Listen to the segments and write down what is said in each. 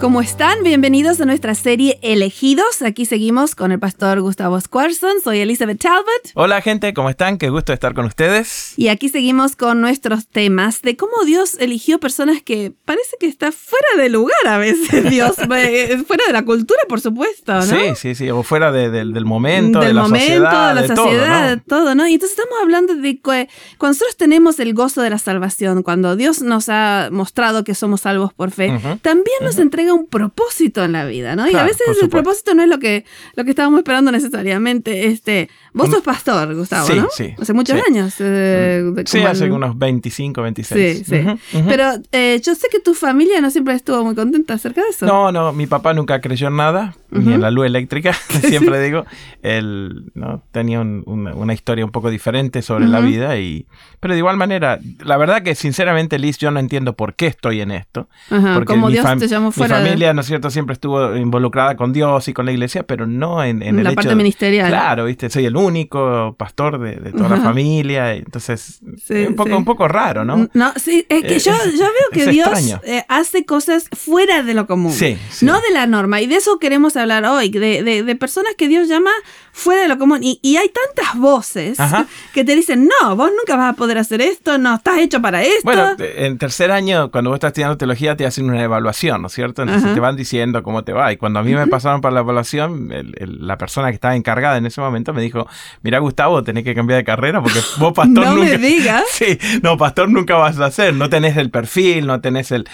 ¿Cómo están? Bienvenidos a nuestra serie Elegidos. Aquí seguimos con el pastor Gustavo Squarson. Soy Elizabeth Talbot. Hola gente, ¿cómo están? Qué gusto estar con ustedes. Y aquí seguimos con nuestros temas de cómo Dios eligió personas que parece que está fuera de lugar a veces, Dios, eh, fuera de la cultura, por supuesto, ¿no? Sí, sí, sí, o fuera del momento, del de la momento, sociedad, de la de sociedad, de todo, todo, ¿no? Y entonces estamos hablando de que cuando nosotros tenemos el gozo de la salvación, cuando Dios nos ha mostrado que somos salvos por fe, Ujú, también nos entrega un propósito en la vida, ¿no? y a veces el propósito no es lo que, lo que estábamos esperando necesariamente. Este, vos Mm. sos pastor, Gustavo, Sí, ¿no? sí, Hace muchos sí. años. eh, de- Sí, hace el- unos 25, 26. Sí, sí. Pero eh, yo sé que tu familia no siempre estuvo muy contenta acerca de eso. No, no, mi papá nunca creyó en nada, ni Ujú. en la luz eléctrica, siempre digo. Él ¿no? tenía un- una, una historia un poco diferente sobre la Ujú. vida, y pero de igual manera, la verdad que sinceramente, Liz, yo no entiendo por qué estoy en esto. Ajá, Porque como mi, Dios te llamó mi fuera de- familia, ¿no es cierto?, siempre estuvo involucrada con Dios y con la iglesia, pero no en, en el la hecho parte de- ministerial. Claro, viste, soy el único pastor de, de toda la familia, entonces Sí, es un poco, sí. un poco raro, ¿no? No, sí, es que Eh, yo, yo veo que Dios eh, hace cosas fuera de lo común. Sí. No de la norma. Y de eso queremos hablar hoy, de, de- de personas que Dios llama fuera de lo común. Y, y hay tantas voces Ajá. que te dicen, no, vos nunca vas a poder hacer esto, no estás hecho para esto. Bueno, en tercer año, cuando vos estás estudiando teología, te hacen una evaluación, ¿no es cierto? Entonces Ajá. te van diciendo cómo te va. Y cuando a mí me pasaron para la evaluación, el- el- la persona que estaba encargada en ese momento me dijo, mira Gustavo, tenés que cambiar de carrera porque vos pastor No me nunca... digas. Sí, no, pastor nunca vas a hacer. No tenés el perfil, no tenés el-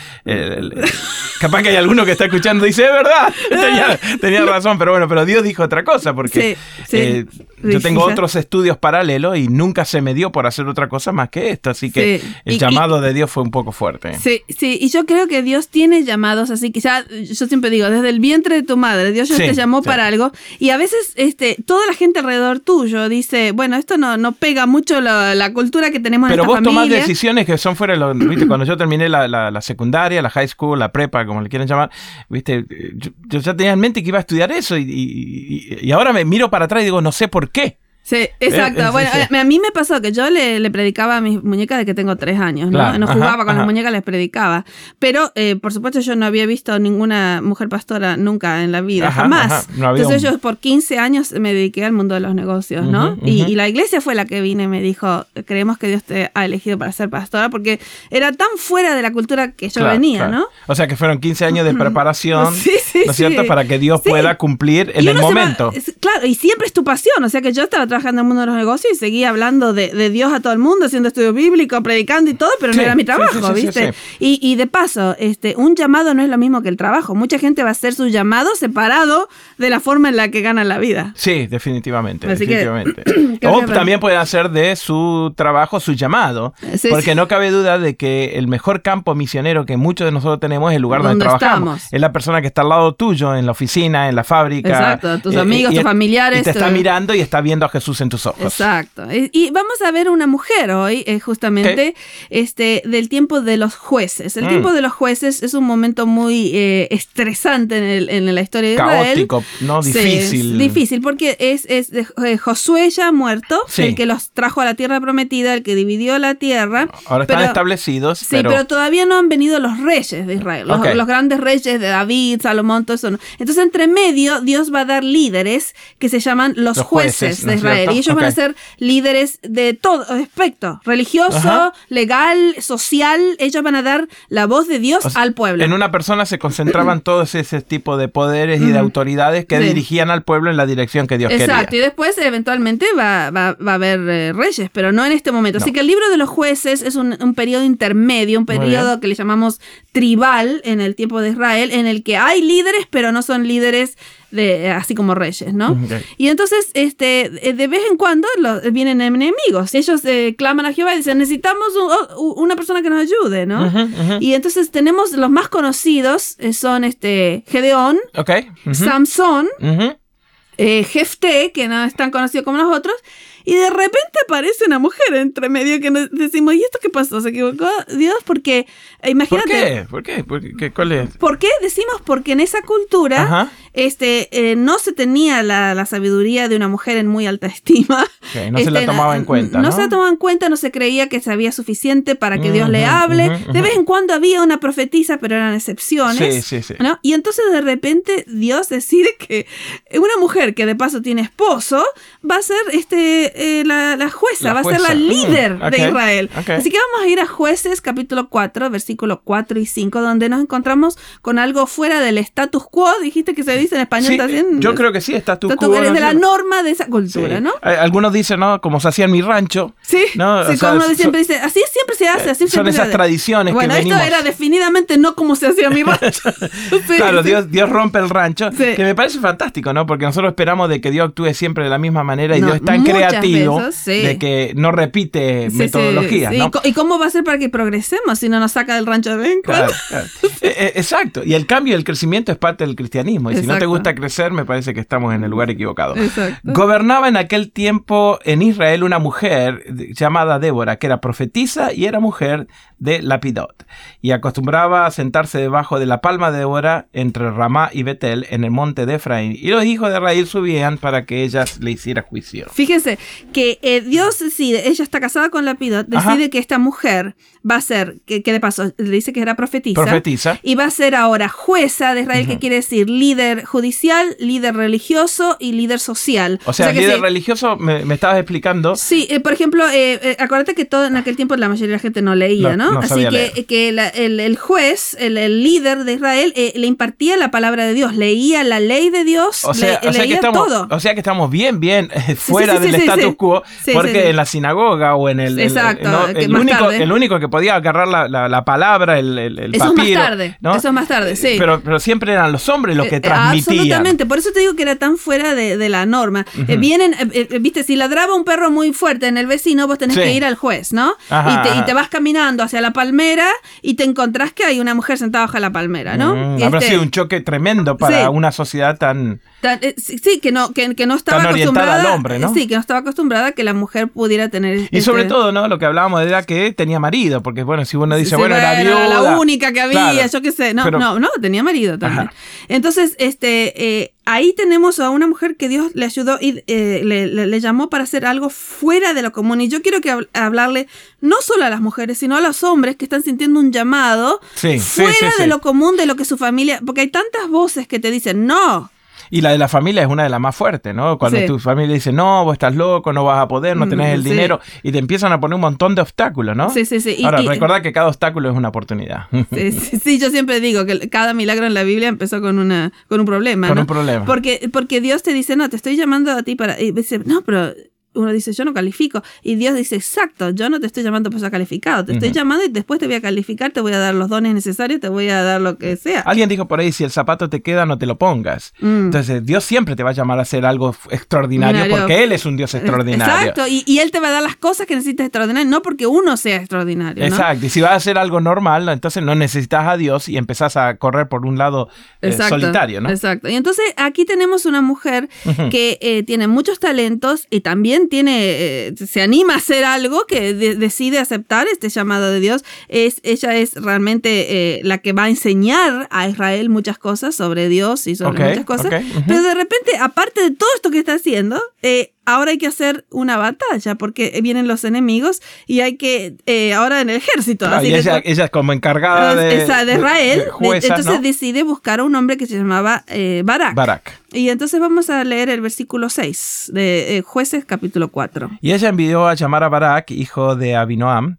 Capaz que hay alguno que está escuchando y dice, es verdad, tenía, tenía razón, pero bueno, pero Dios dijo otra cosa porque Sí, sí. eh, yo tengo otros estudios paralelos y nunca se me dio por hacer otra cosa más que esto, así que Sí. el Y- y- llamado de Dios fue un poco fuerte. Sí, sí, y yo creo que Dios tiene llamados así, que ya, yo siempre digo, desde el vientre de tu madre, Dios ya te llamó para algo, y a veces este, toda la gente alrededor tuyo dice, bueno, esto no, no pega mucho la, la cultura que tenemos Pero en vos esta tomás familia. decisiones que son fuera de lo. ¿Viste? Cuando yo terminé la, la- la secundaria, la high school, la prepa, como le quieren llamar, ¿viste? Yo, yo ya tenía en mente que iba a estudiar eso y- y ahora me miro para atrás y digo, no sé por qué. Sí, exacto. Eh, eh, bueno, sí, sí. a mí me pasó que yo le, le predicaba a mis muñecas de que tengo tres años, ¿no? Claro, no ajá, jugaba con ajá. las muñecas, les predicaba. Pero, eh, por supuesto, yo no había visto ninguna mujer pastora nunca en la vida, Ajá, jamás. No había Entonces un- yo por 15 años me dediqué al mundo de los negocios, ¿no? Y, la iglesia fue la que vine y me dijo, creemos que Dios te ha elegido para ser pastora, porque era tan fuera de la cultura que yo Claro, venía, claro. ¿no? O sea que fueron 15 años de preparación, Sí, sí, ¿no es cierto? Para que Dios pueda cumplir en el va- momento. es- claro, y siempre es tu pasión. O sea que yo estaba trabajando en el mundo de los negocios y seguía hablando de, de Dios a todo el mundo, haciendo estudio bíblico, predicando y todo, pero Sí, no era mi trabajo, sí, sí, ¿viste? Y, y de paso, este, un llamado no es lo mismo que el trabajo. Mucha gente va a hacer su llamado separado de la forma en la que gana la vida. Sí, definitivamente. Así que- definitivamente. creo o que- también puede hacer de su trabajo su llamado. Sí, porque no cabe duda de que el mejor campo misionero que muchos de nosotros tenemos es el lugar donde, Donde trabajamos. estamos. Es la persona que está al lado tuyo, en la oficina, en la fábrica. Exacto, tus amigos, y- tus familiares, Y te está tu- mirando y está viendo a Jesús en tus ojos. Exacto. Y, vamos a ver una mujer hoy, eh, justamente, este, del tiempo de los jueces. El Mm. tiempo de los jueces es un momento muy eh, estresante en, el- en la historia de Israel. Caótico, ¿no? Sí, Difícil. es difícil porque es, es de- eh, Josué ya muerto, Sí. el que los trajo a la tierra prometida, el que dividió la tierra. Ahora están pero- establecidos, Sí, pero, pero, todavía no han venido los reyes de Israel, los, grandes reyes de David, Salomón, todo eso. no. Entonces, entre medio, Dios va a dar líderes que se llaman los, Los jueces, jueces, ¿no de es Israel. Y ellos van a ser líderes de todo aspecto, religioso, Ajá. legal, social. Ellos van a dar la voz de Dios O sea, al pueblo. En una persona se concentraban todos ese tipo de poderes y de autoridades que Sí. dirigían al pueblo en la dirección que Dios Exacto, quería. y después eventualmente va, va- va a haber eh, reyes, pero no en este momento. Así que el libro de los jueces es un, un periodo intermedio, un periodo que le llamamos tribal en el tiempo de Israel, en el que hay líderes, pero no son líderes de, así como reyes, ¿no? Y entonces, este, eh, de vez en cuando lo- vienen enemigos. Ellos eh, claman a Jehová y dicen, necesitamos un- una persona que nos ayude, ¿no? Y entonces tenemos los más conocidos, eh, son este, Gedeón, Ok. ujú, Samson, eh, Jefté, que no es tan conocido como los otros, Y de repente aparece una mujer entre medio que nos decimos, ¿y esto qué pasó? ¿Se equivocó Dios? Porque, eh, imagínate. ¿Por qué? ¿Por qué? ¿Por qué? ¿Cuál es? ¿Por qué? Decimos porque en esa cultura Ajá. este, eh, no se tenía la, la sabiduría de una mujer en muy alta estima. Ok, no se la Este, tomaba en cuenta, ¿no? se la tomaba en cuenta, no se creía que sabía suficiente para que Dios le hable. De vez en cuando había una profetisa, pero eran excepciones. Sí, sí, sí. ¿no? Y entonces de repente Dios decide que una mujer que de paso tiene esposo va a ser este, eh, la, la jueza, La va a ser la líder Mm, ok, de Israel. Así que vamos a ir a jueces capítulo 4, versículos 4 y 5, donde nos encontramos con algo fuera del status quo, dijiste que se dice en español Sí, también. yo creo que sí, Status quo, es de la norma de esa cultura, Sí. ¿no? Eh, Algunos dicen, ¿no? Como se hacía en mi rancho. Sí, No, sí sea, como uno son- siempre dice, así siempre se hace, así son siempre se esas tradiciones que Bueno, venimos- esto era definitivamente no como se hacía en mi rancho. Claro. Dios, Dios rompe el rancho, que me parece fantástico, ¿no? Porque nosotros esperamos de que Dios actúe siempre de la misma manera y No, Dios es tan muchas creativo veces, sí. de que no repite Sí, metodologías, sí. ¿no? ¿Y co- ¿Y cómo va a ser para que progresemos si no nos saca del rancho de vez en cuando? Claro, claro. Eh, eh, exacto. Y el cambio y el crecimiento es parte del cristianismo. Y si no te Exacto. gusta crecer, me parece que estamos en el lugar equivocado. Exacto. Gobernaba en aquel tiempo en Israel una mujer llamada Débora, que era profetisa y era mujer de Lapidot. Y acostumbraba a sentarse debajo de la palma de Débora entre Ramá y Betel en el monte de Efraín. Y los hijos de Israel subían para que ellas le hiciera juicio. Fíjense que eh, Dios decide, ella está casada con Lapidot, decide Ajá. que esta mujer va a ser, que, que de paso le dice que era profetisa, Profetiza. y va a ser ahora jueza de Israel, que quiere decir líder judicial, líder religioso y líder social. O sea, líder religioso me, me estabas explicando. Sí, eh, por ejemplo, eh, eh, acuérdate que todo en aquel tiempo la mayoría de la gente no leía, No, ¿no? no Así que, leer. que la- el, el juez, el, el líder de Israel, le impartía la palabra de Dios, leía la ley de Dios, O sea, le- o sea que leía estamos, todo. o sea que estamos bien, bien fuera sí, sí, del sí, status quo, porque en la sinagoga o en el, el- Exacto, no, el, más único, tarde. el único que podía agarrar la, la- la palabra, el, el, el Eso es más tarde, ¿no? eso es más tarde, sí. Pero, pero siempre eran los hombres los que Eh, transmitían. Absolutamente, por eso te digo que era tan fuera de, de la norma. Eh, vienen, eh, viste, si ladraba un perro muy fuerte en el vecino, vos tenés Sí. que ir al juez, ¿no? Ajá, y, te, y ajá. te vas caminando hacia la palmera y te encontrás que hay una mujer sentada bajo la palmera, ¿no? Mm, Y habrá este, sido un choque tremendo para Sí. una sociedad tan... tan- sí, que no, que, que no estaba Tan acostumbrada. al hombre, ¿no? Sí, que no estaba acostumbrada a que la mujer pudiera tener. Y este, sobre todo, ¿no? Lo que hablábamos era que tenía marido, porque bueno, si uno dice, Sí, bueno, era viuda... la única que había, Claro. yo qué sé. No, Pero- no, no, tenía marido también. Ajá. Entonces, este, eh, ahí tenemos a una mujer que Dios le ayudó y eh, le, le- le llamó para hacer algo fuera de lo común. Y yo quiero que hab- hablarle no solo a las mujeres, sino a los hombres que están sintiendo un llamado Sí, fuera sí, de lo común, de lo que su familia. Porque hay tantas voces que te dicen, no. Y la de la familia es una de las más fuertes, ¿no? Cuando Sí. tu familia dice, no, vos estás loco, no vas a poder, no tenés el sí. dinero, y te empiezan a poner un montón de obstáculos, ¿no? Sí, sí, sí. Ahora, y- recordad que cada obstáculo es una oportunidad. Sí, sí, sí, yo siempre digo que cada milagro en la Biblia empezó con una con un problema, Con ¿no? un problema. Porque porque Dios te dice, "No, te estoy llamando a ti para" y dice, "No, pero uno dice, yo no califico. Y Dios dice, exacto, yo no te estoy llamando por ser calificado, te estoy llamando y después te voy a calificar, te voy a dar los dones necesarios, te voy a dar lo que sea. Alguien dijo por ahí, si el zapato te queda, no te lo pongas. Mm. Entonces, Dios siempre te va a llamar a hacer algo extraordinario porque Él es un Dios extraordinario. Exacto, y, y Él te va a dar las cosas que necesitas extraordinarias, no porque uno sea extraordinario. ¿no? Exacto, y si vas a hacer algo normal, entonces no necesitas a Dios y empezás a correr por un lado eh, Exacto, solitario, ¿no? Exacto. Y entonces aquí tenemos una mujer que eh, tiene muchos talentos y también tiene, eh, se anima a hacer algo que de- decide aceptar este llamado de Dios. Es, ella es realmente eh, la que va a enseñar a Israel muchas cosas sobre Dios y sobre muchas cosas. Pero de repente, aparte de todo esto que está haciendo, eh, ahora hay que hacer una batalla porque vienen los enemigos y hay que, eh, ahora en el ejército. Claro, así y que ella, ella es como encargada de, esa de Israel, de jueza, entonces ¿no? decide buscar a un hombre que se llamaba eh, Barak. Barak. Y entonces vamos a leer el versículo 6 de eh, Jueces capítulo 4. Y ella envió a llamar a Barak, hijo de Abinoam,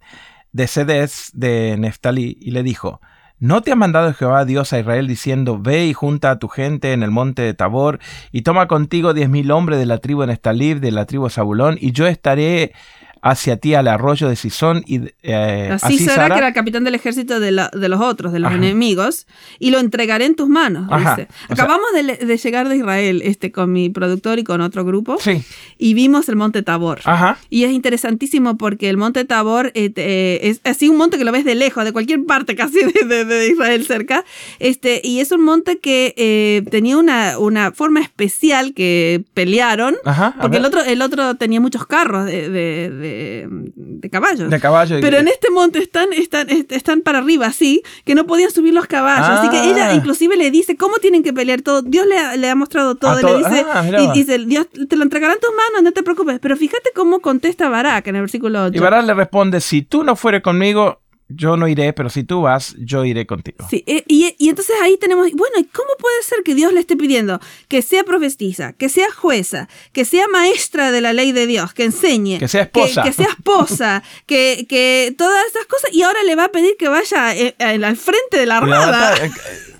de Sedes de Neftalí, y le dijo, ¿No te ha mandado Jehová Dios a Israel diciendo, ve y junta a tu gente en el monte de Tabor, y toma contigo diez mil hombres de la tribu de Neftalí, de la tribu de Zabulón, y yo estaré hacia ti al arroyo de Sisón y eh, así será que era el capitán del ejército de, los otros, de los enemigos, y lo entregaré en tus manos. Acabamos de, llegar de Israel este, con mi productor y con otro grupo y vimos el monte Tabor. Y es interesantísimo porque el monte Tabor eh, eh, es así un monte que lo ves de lejos, de cualquier parte casi de, Israel cerca, este, y es un monte que tenía una, una forma especial que pelearon, porque el otro, el otro tenía muchos carros de de, caballos. De caballos. Pero en este monte están, están, están para arriba, así, que no podían subir los caballos. Así que ella ah. inclusive le dice cómo tienen que pelear todo. Dios le, ha mostrado todo. le dice, ah, y dice, Dios te lo entregará en tus manos, no te preocupes. Pero fíjate cómo contesta Barak en el versículo 8. Y Barak le responde, si tú no fueres conmigo, yo no iré, pero si tú vas, yo iré contigo. Sí, eh, y, y, entonces ahí tenemos, bueno, ¿cómo puede ser que Dios le esté pidiendo que sea profetisa, que sea jueza, que sea maestra de la ley de Dios, que enseñe, que sea esposa, que, sea esposa, que, que, todas esas cosas, y ahora le va a pedir que vaya eh, al frente de la armada? Eh,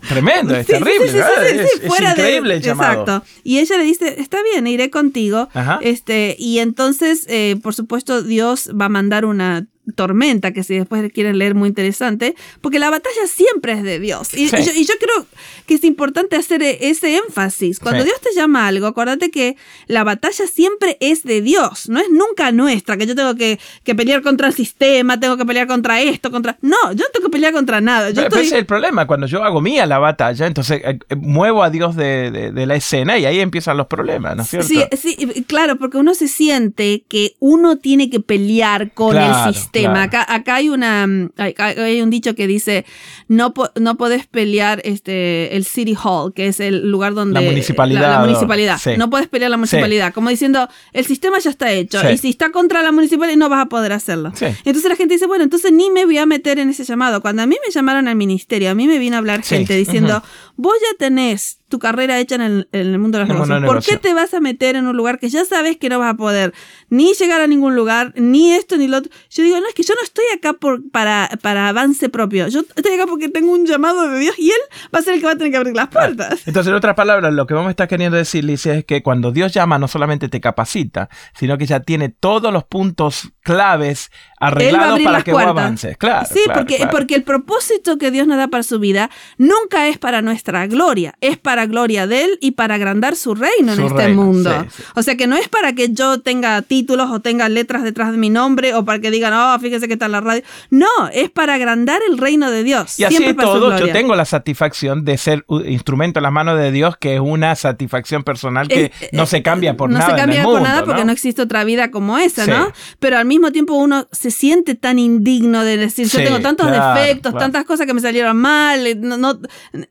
tremendo, es terrible, sí, es, increíble el llamado. Exacto. Y ella le dice, está bien, iré contigo. Este, y entonces, por supuesto, Dios va a mandar una tormenta, que si después quieren leer muy interesante, porque la batalla siempre es de Dios. Y, yo, creo que es importante hacer e, ese énfasis. Cuando Dios te llama a algo, acuérdate que la batalla siempre es de Dios, no es nunca nuestra, que yo tengo que, pelear contra el sistema, tengo que pelear contra esto, contra... No, yo no tengo que pelear contra nada. Yo ese es el problema, cuando yo hago mía la batalla, entonces eh, eh, muevo a Dios de, la escena y ahí empiezan los problemas, ¿no es cierto? Sí, sí, claro, porque uno se siente que uno tiene que pelear con el sistema Acá, acá hay, una, hay, un dicho que dice, no, no podés pelear este, el City Hall, que es el lugar donde... La municipalidad. La, municipalidad. No puedes pelear la municipalidad. Como diciendo, el sistema ya está hecho. Y si está contra la municipalidad, no vas a poder hacerlo. Entonces la gente dice, bueno, entonces ni me voy a meter en ese llamado. Cuando a mí me llamaron al ministerio, a mí me vino a hablar gente diciendo, vos ya tenés tu carrera hecha en el, mundo de los negocios. ¿Por qué te vas a meter en un lugar que ya sabes que no vas a poder ni llegar a ningún lugar, ni esto ni lo otro? Yo digo, no, es que yo no estoy acá por, para, para avance propio. Yo estoy acá porque tengo un llamado de Dios y Él va a ser el que va a tener que abrir las puertas. Entonces, en otras palabras, lo que vamos a estar queriendo decir, Licia, es que cuando Dios llama, no solamente te capacita, sino que ya tiene todos los puntos claves arreglados para que vos avances. Claro. Sí, porque, porque el propósito que Dios nos da para su vida nunca es para nuestra gloria, es para gloria de Él y para agrandar su reino en este mundo. O sea que no es para que yo tenga títulos o tenga letras detrás de mi nombre o para que digan, oh, fíjese que está en la radio. No, es para agrandar el reino de Dios. Y así todo, yo tengo la satisfacción de ser instrumento en las manos de Dios, que es una satisfacción personal que no se cambia por nada. No se cambia por nada porque no existe otra vida como esa, ¿no? Pero al mismo tiempo uno se siente tan indigno de decir, yo tengo tantos defectos, tantas cosas que me salieron mal, eh,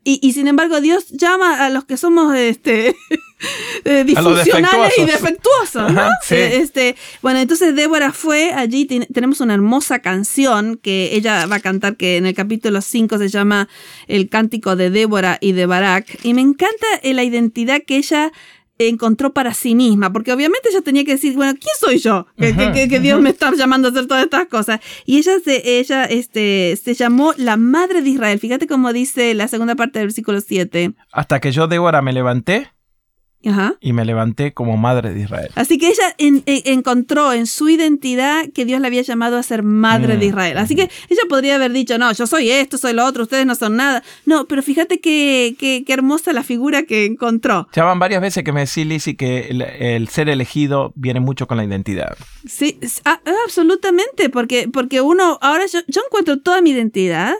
y, sin embargo Dios llama a los que somos este, eh, disfuncionales y defectuosos. Eh, este, bueno, entonces Débora fue allí, tenemos una hermosa canción que ella va a cantar que en el capítulo 5 se llama El cántico de Débora y de Barak, y me encanta la identidad que ella encontró para sí misma, porque obviamente ella tenía que decir, bueno, ¿quién soy yo? Que, Dios me está llamando a hacer todas estas cosas. Y ella, se, ella este, se llamó la Madre de Israel. Fíjate cómo dice la segunda parte del versículo 7. Hasta que yo, Débora, me levanté y me levanté como madre de Israel. Así que ella encontró en su identidad que Dios la había llamado a ser madre de mm. Israel. Así que ella podría haber dicho, no, yo soy esto, soy lo otro, ustedes no son nada. No, pero fíjate qué, qué, hermosa la figura que encontró. Ya van varias veces que me decís, Lizzy, que el, ser elegido viene mucho con la identidad. Sí, absolutamente, porque, porque uno, ahora yo, yo encuentro toda mi identidad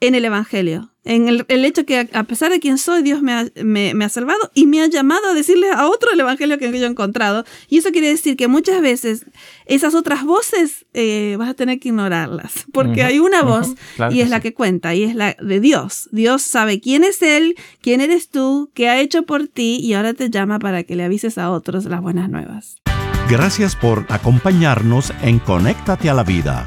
en el Evangelio en el, hecho que a pesar de quién soy, Dios me ha, me, ha, salvado y me ha llamado a decirle a otro el Evangelio que yo he encontrado. Y eso quiere decir que muchas veces esas otras voces eh, vas a tener que ignorarlas, porque hay una voz y es la que cuenta, y es la de Dios. Dios sabe quién es Él, quién eres tú, qué ha hecho por ti y ahora te llama para que le avises a otros las buenas nuevas. Gracias por acompañarnos en Conéctate a la Vida.